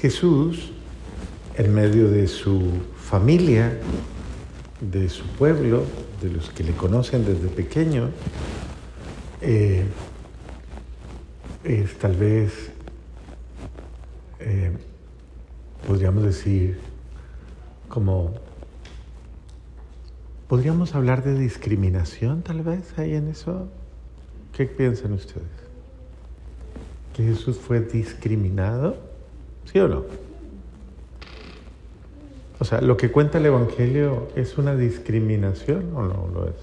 Jesús, en medio de su familia, de su pueblo, de los que le conocen desde pequeño, eh, es tal vez, eh, podríamos decir, como, podríamos hablar de discriminación tal vez ahí en eso. ¿Qué piensan ustedes? ¿Que Jesús fue discriminado? ¿Sí o no? O sea, lo que cuenta el Evangelio es una discriminación o no lo es?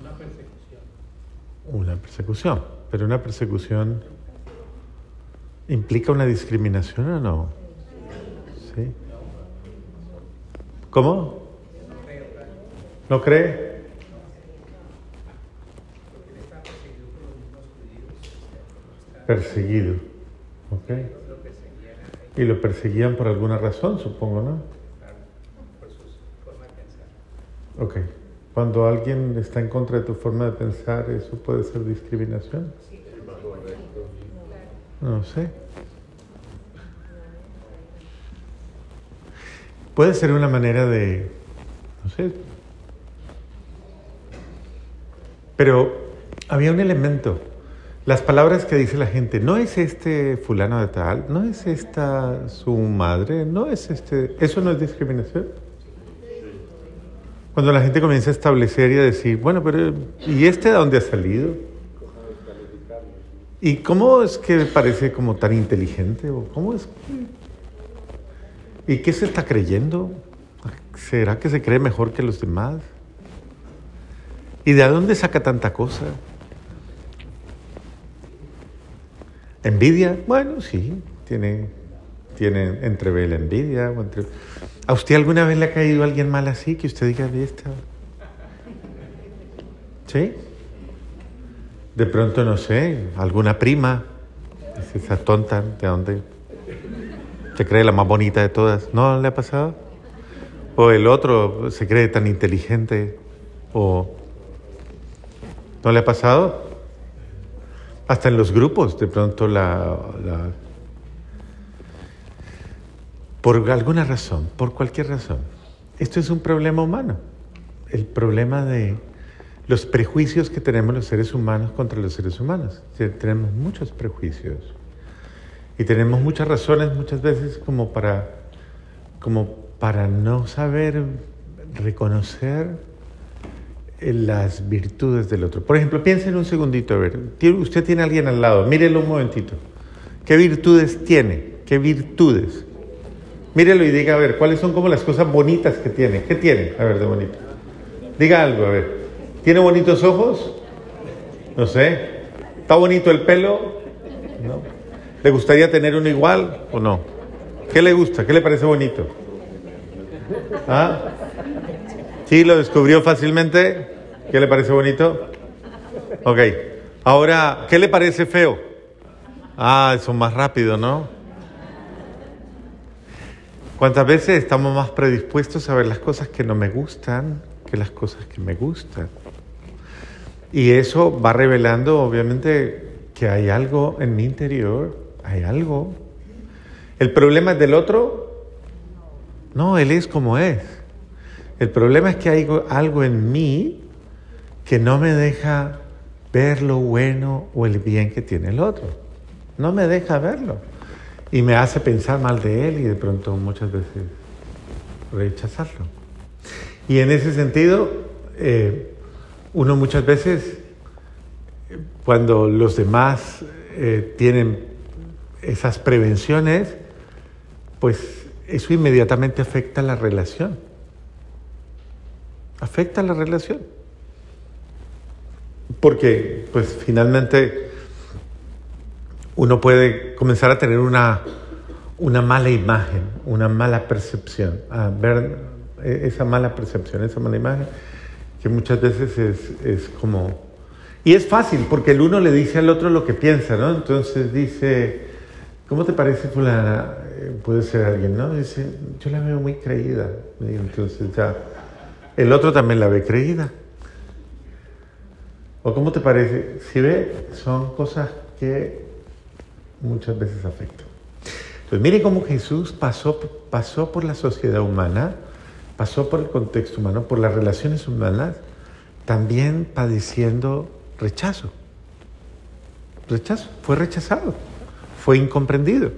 Una persecución. Una persecución, pero una persecución implica una discriminación o no? ¿Sí? ¿Cómo? ¿No cree? Perseguido. ¿Ok? Y lo perseguían por alguna razón, supongo, ¿no? por su forma de pensar. Ok. Cuando alguien está en contra de tu forma de pensar, ¿eso puede ser discriminación? No sé. Puede ser una manera de, no sé. Pero había un elemento. Las palabras que dice la gente, no es este fulano de tal, no es esta su madre, no es este, eso no es discriminación. Cuando la gente comienza a establecer y a decir, bueno, pero ¿y este de dónde ha salido? ¿Y cómo es que parece como tan inteligente? ¿O cómo es ¿Y qué se está creyendo? ¿Será que se cree mejor que los demás? ¿Y de dónde saca tanta cosa? ¿Envidia? Bueno, sí, tiene, tiene entrevé la envidia. entre- ¿A usted alguna vez le ha caído alguien mal así que usted diga esta? ¿Sí? De pronto, no sé, alguna prima, es esa tonta, ¿de dónde? Se cree la más bonita de todas. ¿No le ha pasado? O el otro se cree tan inteligente. O... ¿No le ha pasado? Hasta en los grupos, de pronto la, Por alguna razón, por cualquier razón. Esto es un problema humano. El problema de los prejuicios que tenemos los seres humanos contra los seres humanos. Tenemos muchos prejuicios. Y tenemos muchas razones muchas veces como para, como para no saber reconocer las virtudes del otro. Por ejemplo, piensen un segundito, a ver, usted tiene a alguien al lado, mírelo un momentito. ¿Qué virtudes tiene? ¿Qué virtudes? Mírelo y diga, a ver, ¿cuáles son como las cosas bonitas que tiene? ¿Qué tiene? A ver, de bonito. Diga algo, a ver. ¿Tiene bonitos ojos? No sé. ¿Está bonito el pelo? No. ¿Le gustaría tener uno igual o no? ¿Qué le gusta? ¿Qué le parece bonito? ¿Ah? ¿Sí lo descubrió fácilmente? ¿Qué le parece bonito? Ok. Ahora, ¿qué le parece feo? Ah, eso más rápido, ¿no? ¿Cuántas veces estamos más predispuestos a ver las cosas que no me gustan que las cosas que me gustan? Y eso va revelando, obviamente, que hay algo en mi interior, hay algo. ¿El problema es del otro? No, él es como es. El problema es que hay algo en mí que no me deja ver lo bueno o el bien que tiene el otro. No me deja verlo. Y me hace pensar mal de él y de pronto muchas veces rechazarlo. Y en ese sentido, eh, uno muchas veces, cuando los demás eh, tienen esas prevenciones, pues eso inmediatamente afecta la relación. Afecta la relación. Porque, pues finalmente, uno puede comenzar a tener una, una mala imagen, una mala percepción, a ver eh, esa mala percepción, esa mala imagen, que muchas veces es, es como... Y es fácil, porque el uno le dice al otro lo que piensa, ¿no? Entonces dice, ¿cómo te parece fulana? Eh, Puede ser alguien, ¿no? Dice, yo la veo muy creída. Entonces ya, el otro también la ve creída. ¿O cómo te parece? Si ve, son cosas que muchas veces afectan. Pues mire cómo Jesús pasó, pasó por la sociedad humana, pasó por el contexto humano, por las relaciones humanas, también padeciendo rechazo. Rechazo, fue rechazado, fue incomprendido,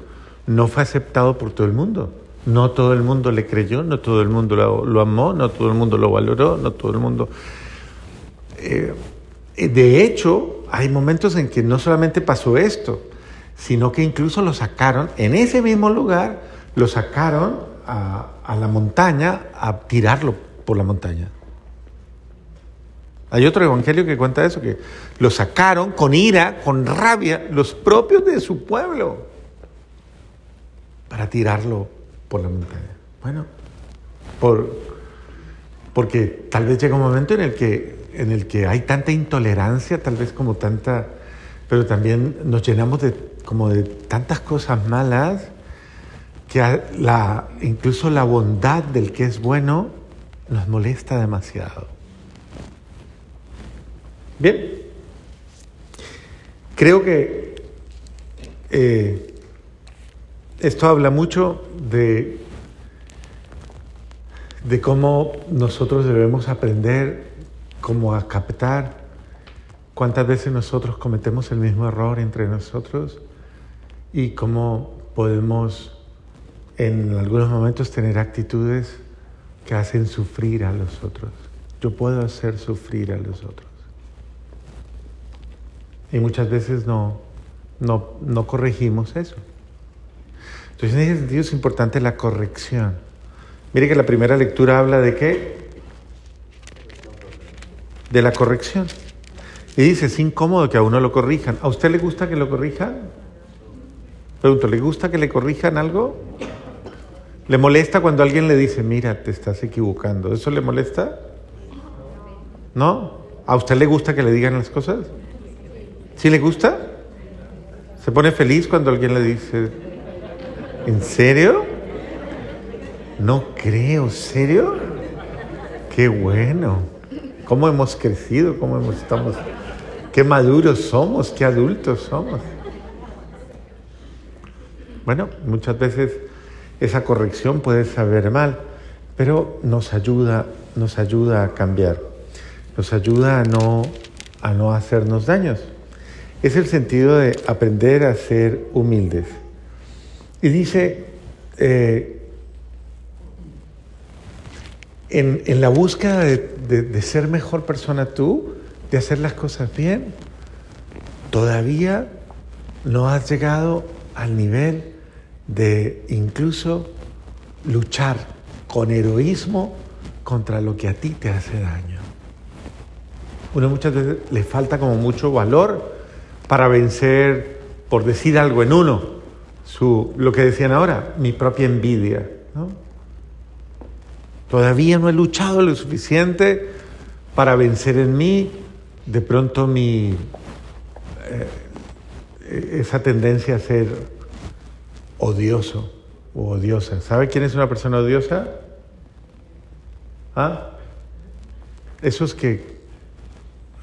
no fue aceptado por todo el mundo. No todo el mundo le creyó, no todo el mundo lo, amó, no todo el mundo lo valoró, no todo el mundo... Eh, de hecho, hay momentos en que no solamente pasó esto, sino que incluso lo sacaron, en ese mismo lugar, lo sacaron a, a la montaña a tirarlo por la montaña. Hay otro evangelio que cuenta eso, que lo sacaron con ira, con rabia, los propios de su pueblo, para tirarlo por la montaña. Bueno, por, porque tal vez llega un momento en el, que, en el que hay tanta intolerancia, tal vez como tanta, pero también nos llenamos de, como de tantas cosas malas, que incluso la bondad del que es bueno nos molesta demasiado. Bien, creo que eh, esto habla mucho de, de cómo nosotros debemos aprender cómo a captar cuántas veces nosotros cometemos el mismo error entre nosotros y cómo podemos en algunos momentos tener actitudes que hacen sufrir a los otros. Yo puedo hacer sufrir a los otros. Y muchas veces no, no, no corregimos eso. Entonces, en ese sentido es importante la corrección. Mire que la primera lectura habla de qué? De la corrección. Y dice, es incómodo que a uno lo corrijan. ¿A usted le gusta que lo corrijan? Pregunto, ¿le gusta que le corrijan algo? ¿Le molesta cuando alguien le dice, mira, te estás equivocando? ¿Eso le molesta? ¿No? ¿A usted le gusta que le digan las cosas? ¿Sí le gusta? ¿Se pone feliz cuando alguien le dice, ¿en serio? No creo, ¿serio? Qué bueno. ¿Cómo hemos crecido? ¿Cómo hemos, estamos? Qué maduros somos, qué adultos somos. Bueno, muchas veces esa corrección puede saber mal, pero nos ayuda, nos ayuda a cambiar, nos ayuda a no, a no hacernos daños. Es el sentido de aprender a ser humildes. Y dice, eh, en, la búsqueda de, ser mejor persona tú, de hacer las cosas bien, todavía no has llegado al nivel de incluso luchar con heroísmo contra lo que a ti te hace daño. Uno muchas veces le falta como mucho valor para vencer, por decir algo en uno, su, lo que decían ahora, mi propia envidia. ¿no? Todavía no he luchado lo suficiente para vencer en mí de pronto mi eh, esa tendencia a ser odioso o odiosa. ¿Sabe quién es una persona odiosa? ¿Ah? Esos que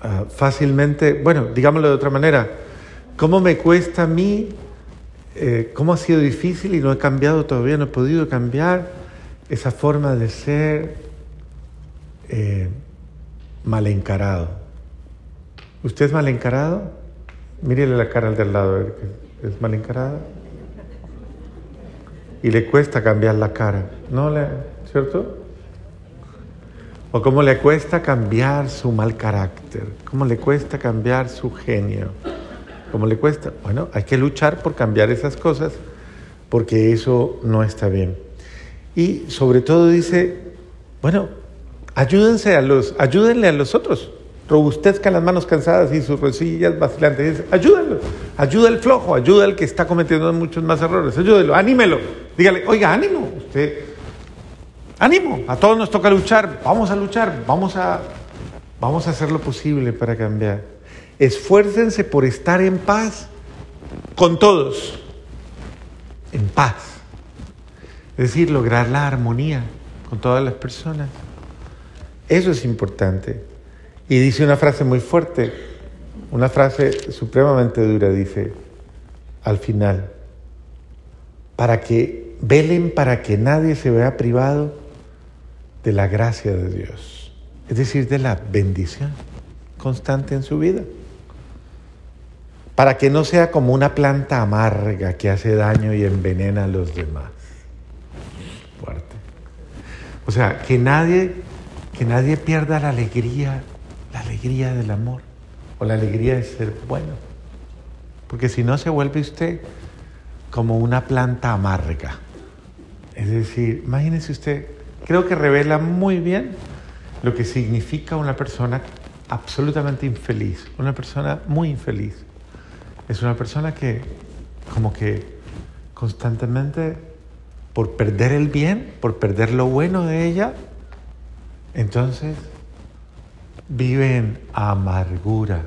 ah, fácilmente, bueno, digámoslo de otra manera, ¿cómo me cuesta a mí? Eh, ¿Cómo ha sido difícil y no he cambiado todavía, no he podido cambiar? Esa forma de ser eh, mal encarado. ¿Usted es mal encarado? Mírele la cara al del lado, ¿es mal encarado? Y le cuesta cambiar la cara, ¿no? Le, ¿Cierto? O cómo le cuesta cambiar su mal carácter, cómo le cuesta cambiar su genio, cómo le cuesta. Bueno, hay que luchar por cambiar esas cosas porque eso no está bien. Y sobre todo dice, bueno, ayúdense a los, ayúdenle a los otros. Robustezcan las manos cansadas y sus rodillas vacilantes. Dice, ayúdenlo, ayuda al flojo, ayuda al que está cometiendo muchos más errores. Ayúdelo, anímelo. Dígale, oiga, ánimo, usted, ánimo, a todos nos toca luchar, vamos a luchar, vamos a, vamos a hacer lo posible para cambiar. Esfuércense por estar en paz con todos, en paz. Es decir, lograr la armonía con todas las personas. Eso es importante. Y dice una frase muy fuerte, una frase supremamente dura, dice, al final, para que velen para que nadie se vea privado de la gracia de Dios, es decir, de la bendición constante en su vida, para que no sea como una planta amarga que hace daño y envenena a los demás. Fuerte. O sea, que nadie, que nadie pierda la alegría, la alegría del amor o la alegría de ser bueno. Porque si no se vuelve usted como una planta amarga. Es decir, imagínese usted, creo que revela muy bien lo que significa una persona absolutamente infeliz, una persona muy infeliz. Es una persona que como que constantemente por perder el bien, por perder lo bueno de ella, entonces vive en amargura,